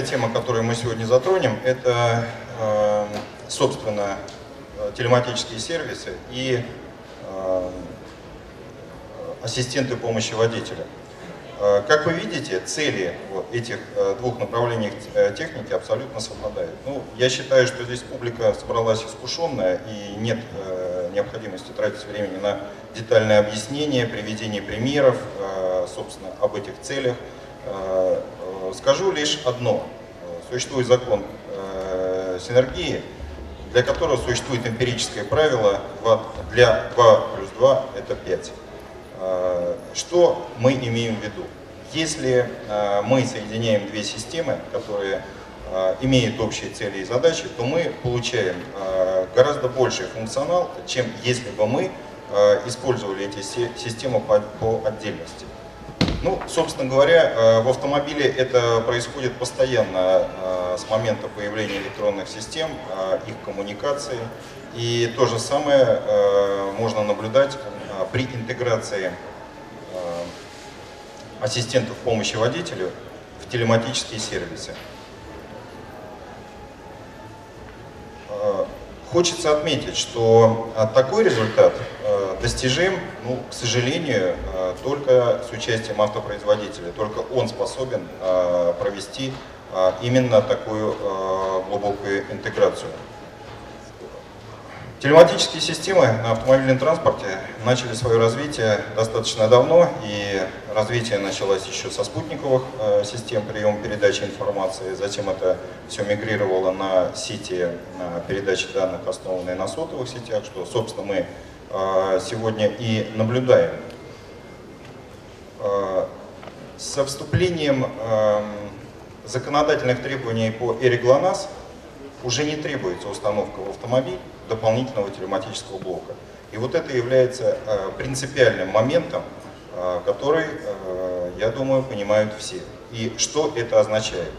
вторая тема, которую мы сегодня затронем, это, э, собственно, телематические сервисы и э, ассистенты помощи водителя. Э, как вы видите, цели этих двух направлений техники абсолютно совпадают. Ну, я считаю, что здесь публика собралась искушенная и нет необходимости тратить времени на детальное объяснение, приведение примеров, собственно, об этих целях. Скажу лишь одно. Существует закон синергии, для которого существует эмпирическое правило для 2 плюс 2 это 5. Э, что мы имеем в виду? Если э, мы соединяем две системы, которые э, имеют общие цели и задачи, то мы получаем гораздо больший функционал, чем если бы мы использовали эти системы по отдельности. Ну, собственно говоря, в автомобиле это происходит постоянно с момента появления электронных систем, их коммуникации. И то же самое можно наблюдать при интеграции э, ассистентов помощи водителю в телематические сервисы. Э, хочется отметить, что э, такой результат достижим, ну, к сожалению, только с участием автопроизводителя. Только он способен провести именно такую глубокую интеграцию. Телематические системы на автомобильном транспорте начали свое развитие достаточно давно, и развитие началось еще со спутниковых э, систем приема передачи информации, затем это все мигрировало на сети передачи данных, основанные на сотовых сетях, что, собственно, мы э, сегодня и наблюдаем. Э, со вступлением законодательных требований по Эре ГЛОНАСС уже не требуется установка в автомобиль дополнительного телематического блока. И вот это является э, принципиальным моментом, который, я думаю, понимают все. И что это означает?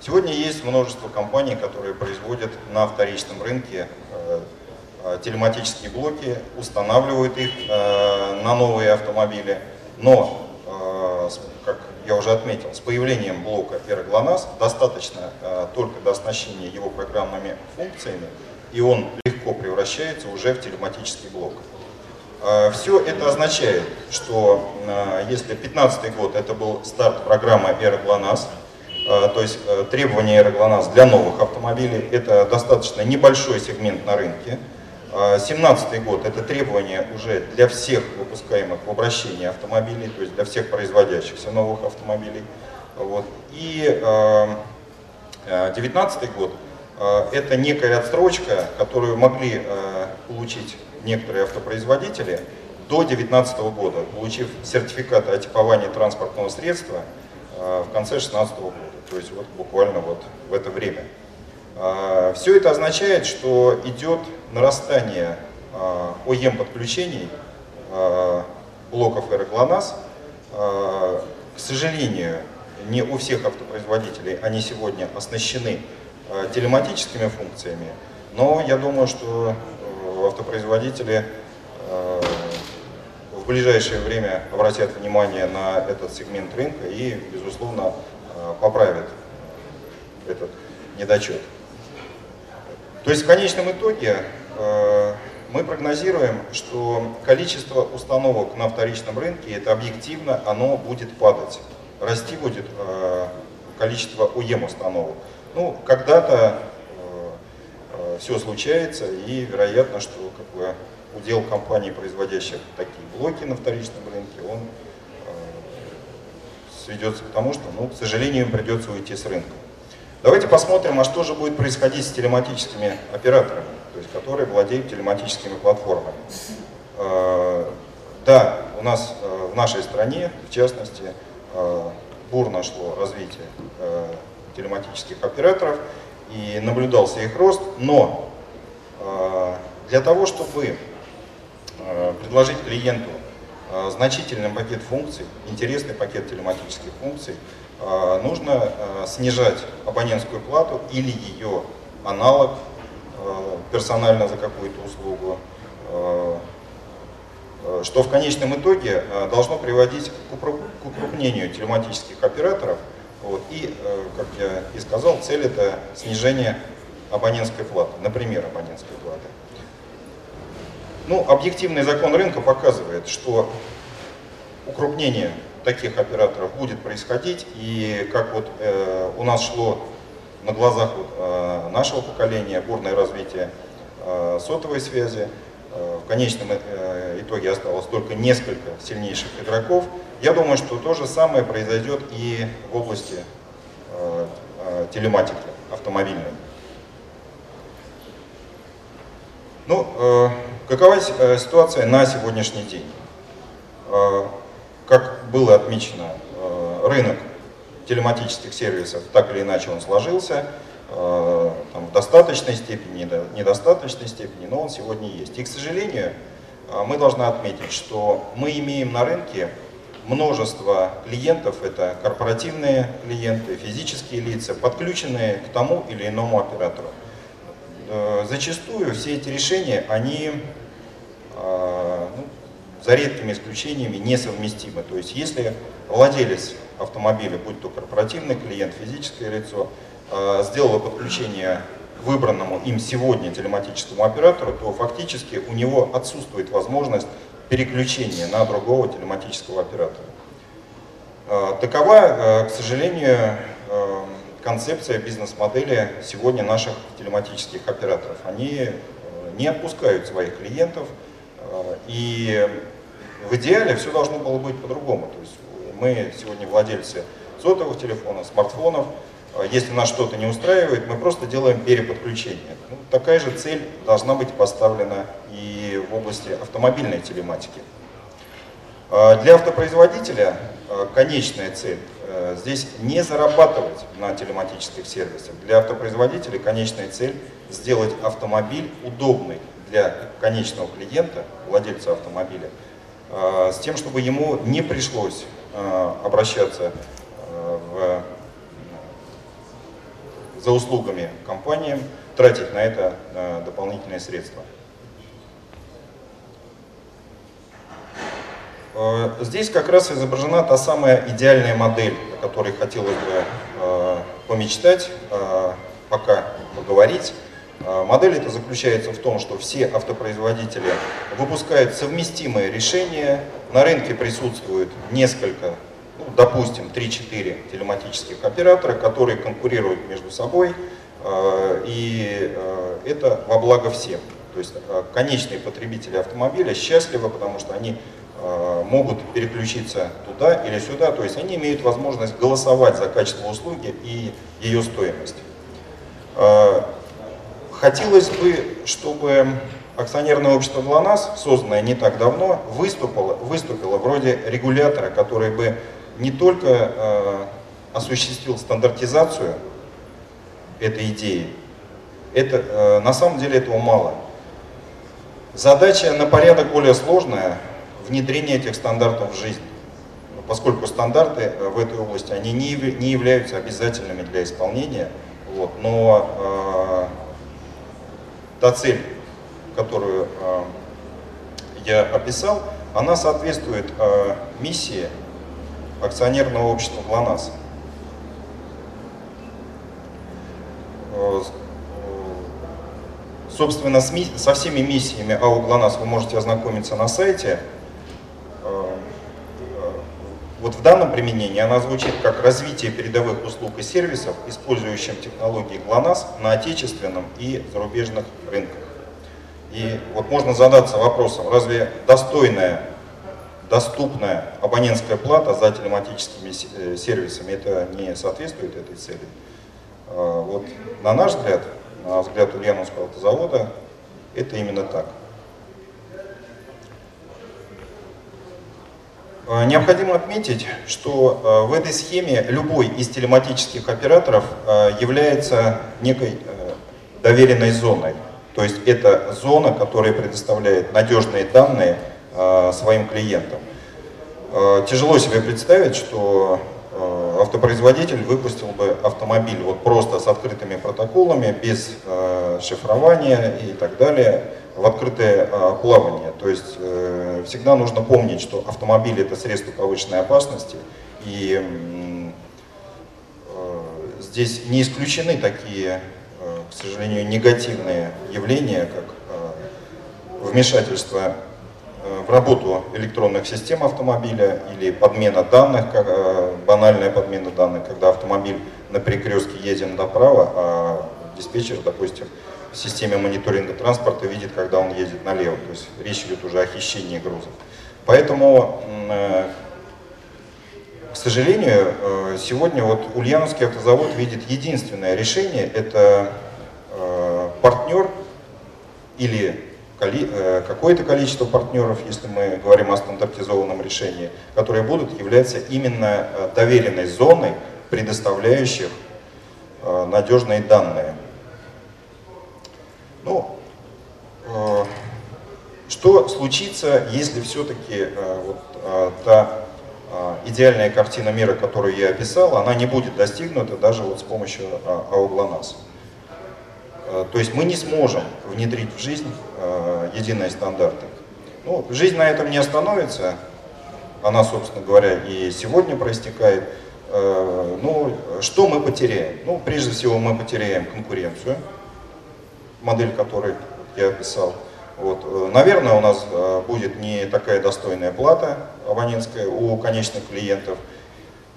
Сегодня есть множество компаний, которые производят на вторичном рынке телематические блоки, устанавливают их на новые автомобили, но, как я уже отметил, с появлением блока AeroGLONASS достаточно только до оснащения его программными функциями, и он легко превращается уже в телематический блок. Все это означает, что если 2015 год это был старт программы а, то есть э, требования AeroGLONASS для новых автомобилей, это достаточно небольшой сегмент на рынке. 2017 год это требования уже для всех выпускаемых в обращении автомобилей, то есть для всех производящихся новых автомобилей. Вот. И 2019 год Э, это некая отстрочка, которую могли получить некоторые автопроизводители до 2019 года, получив сертификат о типовании транспортного средства в конце 2016 года, то есть вот буквально вот в это время. Все это означает, что идет нарастание ОЕМ подключений блоков РГЛОНАСС. К сожалению, не у всех автопроизводителей они сегодня оснащены телематическими функциями, но я думаю, что э, автопроизводители в ближайшее время обратят внимание на этот сегмент рынка и, безусловно, поправят этот недочет. То есть в конечном итоге мы прогнозируем, что количество установок на вторичном рынке, это объективно, оно будет падать. Расти будет количество УЕМ установок. Ну, когда-то э, э, все случается, и вероятно, что как бы, удел компаний, производящих такие блоки на вторичном рынке, он э, сведется к тому, что, ну, к сожалению, им придется уйти с рынка. Давайте посмотрим, а что же будет происходить с телематическими операторами, то есть которые владеют телематическими платформами. Э, да, у нас э, в нашей стране, в частности, э, бурно шло развитие телематических операторов и наблюдался их рост, но для того, чтобы предложить клиенту значительный пакет функций, интересный пакет телематических функций, нужно снижать абонентскую плату или ее аналог персонально за какую-то услугу, что в конечном итоге должно приводить к укрупнению телематических операторов Вот. И, как я и сказал, цель это снижение абонентской платы, например, абонентской платы. Ну, объективный закон рынка показывает, что укрупнение таких операторов будет происходить, и как вот э, у нас шло на глазах вот, э, нашего поколения бурное развитие э, сотовой связи, э, в конечном э, итоге осталось только несколько сильнейших игроков, я думаю, что то же самое произойдет и в области э, э, телематики автомобильной. Ну, э, какова э, ситуация на сегодняшний день? Как было отмечено, э, рынок телематических сервисов так или иначе он сложился, э, там, в достаточной степени, недостаточной степени, но он сегодня есть. И, к сожалению, э, мы должны отметить, что мы имеем на рынке множество клиентов, это корпоративные клиенты, физические лица, подключенные к тому или иному оператору. Зачастую все эти решения, они за редкими исключениями несовместимы. То есть если владелец автомобиля, будь то корпоративный клиент, физическое лицо, э, сделало подключение к выбранному им сегодня телематическому оператору, то фактически у него отсутствует возможность переключения на другого телематического оператора. Такова, к сожалению, концепция бизнес-модели сегодня наших телематических операторов. Они э, не отпускают своих клиентов, э, и в идеале все должно было быть по-другому. То есть мы сегодня владельцы сотовых телефонов, смартфонов, э, если нас что-то не устраивает, мы просто делаем переподключение. Ну, такая же цель должна быть поставлена и в области автомобильной телематики. Для автопроизводителя конечная цель здесь не зарабатывать на телематических сервисах. Для автопроизводителей конечная цель – сделать автомобиль удобный для конечного клиента, владельца автомобиля, с тем, чтобы ему не пришлось э, обращаться в, за услугами компаниям, тратить на это дополнительные средства. Э, здесь как раз изображена та самая идеальная модель, о которой хотелось бы э, помечтать, э, пока поговорить. Модель эта заключается в том, что все автопроизводители выпускают совместимые решения, на рынке присутствует несколько, ну, допустим, 3-4 телематических оператора, которые конкурируют между собой, и это во благо всем. То есть конечные потребители автомобиля счастливы, потому что они могут переключиться туда или сюда, то есть они имеют возможность голосовать за качество услуги и ее стоимость. Э, хотелось бы, чтобы акционерное общество ГЛОНАСС, созданное не так давно, выступило, выступило вроде регулятора, который бы не только э, осуществил стандартизацию этой идеи, это, на самом деле этого мало. Задача на порядок более сложная, внедрение этих стандартов в жизнь. Поскольку стандарты э, в этой области, они не, не являются обязательными для исполнения, вот, но э, та цель, которую э, я описал, она соответствует э, миссии акционерного общества ГЛОНАСС. Э, собственно, со всеми миссиями АО ГЛОНАСС вы можете ознакомиться на сайте вот в данном применении она звучит как развитие передовых услуг и сервисов, использующим технологии ГЛОНАСС на отечественном и зарубежных рынках. И вот можно задаться вопросом, разве достойная, доступная абонентская плата за телематическими э, сервисами это не соответствует этой цели? А, вот на наш взгляд, на взгляд Ульяновского автозавода, это именно так. Необходимо отметить, что э, в этой схеме любой из телематических операторов э, является некой доверенной зоной. То есть это зона, которая предоставляет надежные данные своим клиентам. Тяжело себе представить, что автопроизводитель выпустил бы автомобиль вот просто с открытыми протоколами, без шифрования и так далее, в открытое а, плавание. То есть э, всегда нужно помнить, что автомобиль это средство повышенной опасности, и здесь не исключены такие, к сожалению, негативные явления, как вмешательство в работу электронных систем автомобиля или подмена данных, банальная подмена данных, когда автомобиль на перекрестке едет направо, а диспетчер, допустим, системе мониторинга транспорта видит, когда он едет налево. То есть речь идет уже о хищении грузов. Поэтому, э, к сожалению, э, сегодня вот Ульяновский автозавод видит единственное решение, это э, партнер или какое-то количество партнеров, если мы говорим о стандартизованном решении, которые будут являться именно доверенной зоной, предоставляющих надежные данные. Ну, э, что случится, если все-таки э, вот, э, та э, идеальная картина мира, которую я описал, она не будет достигнута даже вот с помощью э, АОГЛОНАСС? Э, то есть мы не сможем внедрить в жизнь единые стандарты. Ну, жизнь на этом не остановится, она, собственно говоря, и сегодня проистекает. Ну, что мы потеряем? Ну, прежде всего, мы потеряем конкуренцию, модель которой я описал. Вот. Э, наверное, у нас э, будет не такая достойная плата абонентская у конечных клиентов,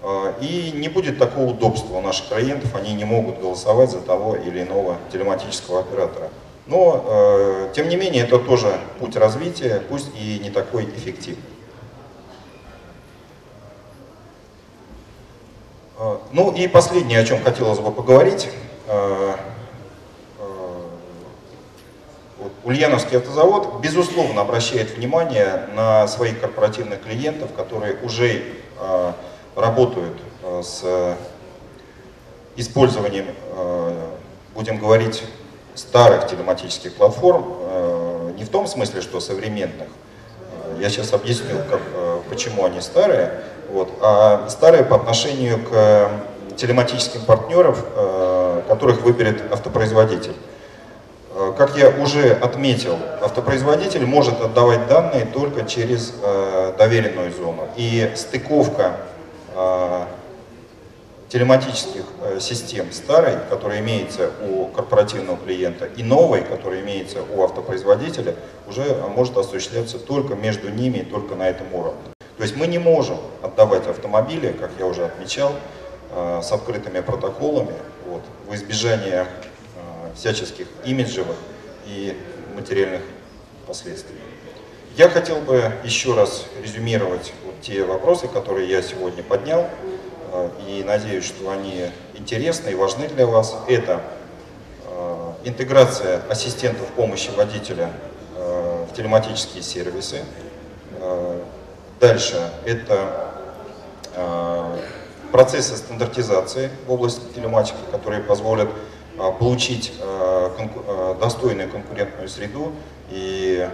э, и не будет такого удобства у наших клиентов, они не могут голосовать за того или иного телематического оператора. Но, тем не менее, это тоже путь развития, пусть и не такой эффективный. Ну и последнее, о чем хотелось бы поговорить, Ульяновский автозавод, безусловно, обращает внимание на своих корпоративных клиентов, которые уже э, работают э, с использованием, э, будем говорить, старых телематических платформ, э, не в том смысле, что современных, я сейчас объясню, как, э, почему они старые, вот, а старые по отношению к телематическим партнерам, э, которых выберет автопроизводитель. Э, как я уже отметил, автопроизводитель может отдавать данные только через э, доверенную зону. И стыковка э, телематических систем старой, которая имеется у корпоративного клиента, и новой, которая имеется у автопроизводителя, уже может осуществляться только между ними и только на этом уровне. То есть мы не можем отдавать автомобили, как я уже отмечал, с открытыми протоколами вот, в избежание всяческих имиджевых и материальных последствий. Я хотел бы еще раз резюмировать вот те вопросы, которые я сегодня поднял, э, и надеюсь, что они интересны и важны для вас. Это э, интеграция ассистентов помощи водителя э, в телематические сервисы. Дальше это процессы стандартизации в области телематики, которые позволят получить а, а, достойную конкурентную среду и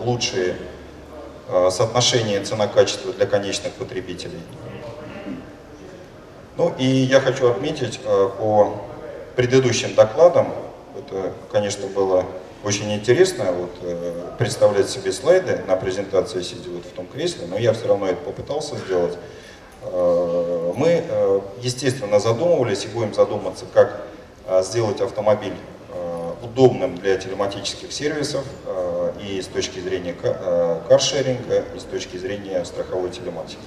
лучшие соотношения цена-качество для конечных потребителей. Ну и я хочу отметить по предыдущим докладам, это, конечно, было очень интересно вот, э, представлять себе слайды на презентации, сидя вот в том кресле, но я все равно это попытался сделать. Мы, э, естественно, задумывались и будем задуматься, как Э, сделать автомобиль э, удобным для телематических сервисов э, и с точки зрения каршеринга, и с точки зрения страховой телематики.